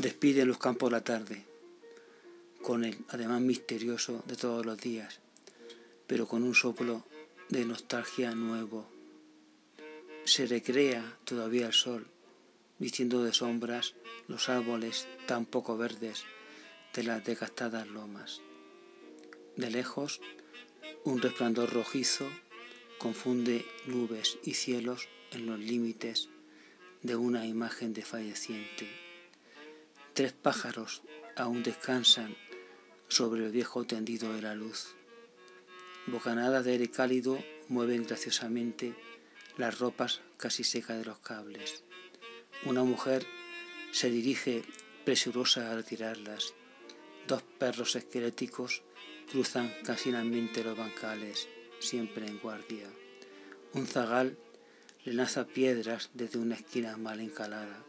Despide los campos la tarde, con el además misterioso de todos los días, pero con un soplo de nostalgia nuevo. Se recrea todavía el sol, vistiendo de sombras los árboles tan poco verdes de las desgastadas lomas. De lejos, un resplandor rojizo confunde nubes y cielos en los límites de una imagen desfalleciente. Tres pájaros aún descansan sobre el viejo tendido de la luz. Bocanadas de aire cálido mueven graciosamente las ropas casi secas de los cables. Una mujer se dirige presurosa a retirarlas. Dos perros esqueléticos cruzan cansinamente los bancales, siempre en guardia. Un zagal le lanza piedras desde una esquina mal encalada.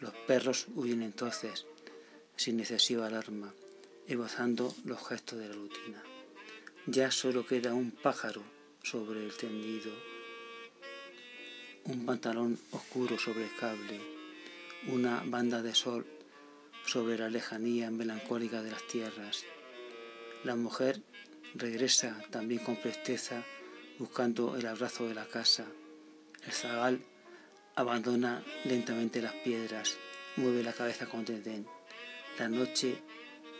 Los perros huyen entonces, sin excesiva alarma, evozando los gestos de la rutina. Ya solo queda un pájaro sobre el tendido, un pantalón oscuro sobre el cable, una banda de sol sobre la lejanía melancólica de las tierras. La mujer regresa también con presteza buscando el abrazo de la casa. El zagal abandona lentamente las piedras, mueve la cabeza con desdén. La noche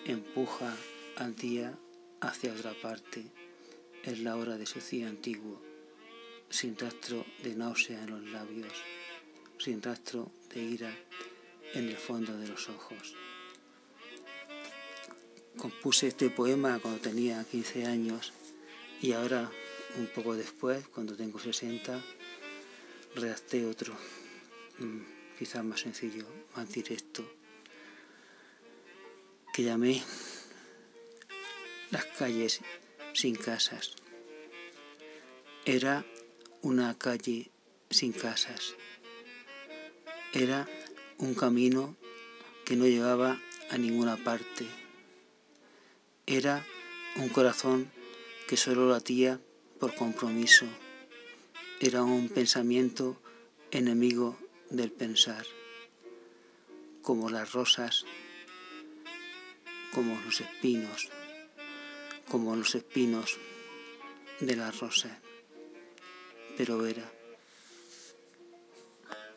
empuja al día hacia otra parte. Es la hora de su cía antiguo, sin rastro de náusea en los labios, sin rastro de ira en el fondo de los ojos. Compuse este poema cuando tenía 15 años y ahora, un poco después, cuando tengo 60, redacté otro, mm, quizás más sencillo, más directo, que llamé Las calles sin casas. Era una calle sin casas. Era un camino que no llevaba a ninguna parte. Era un corazón que solo latía por compromiso. Era un pensamiento enemigo del pensar, como las rosas, como los espinos, como los espinos de las rosas. Pero era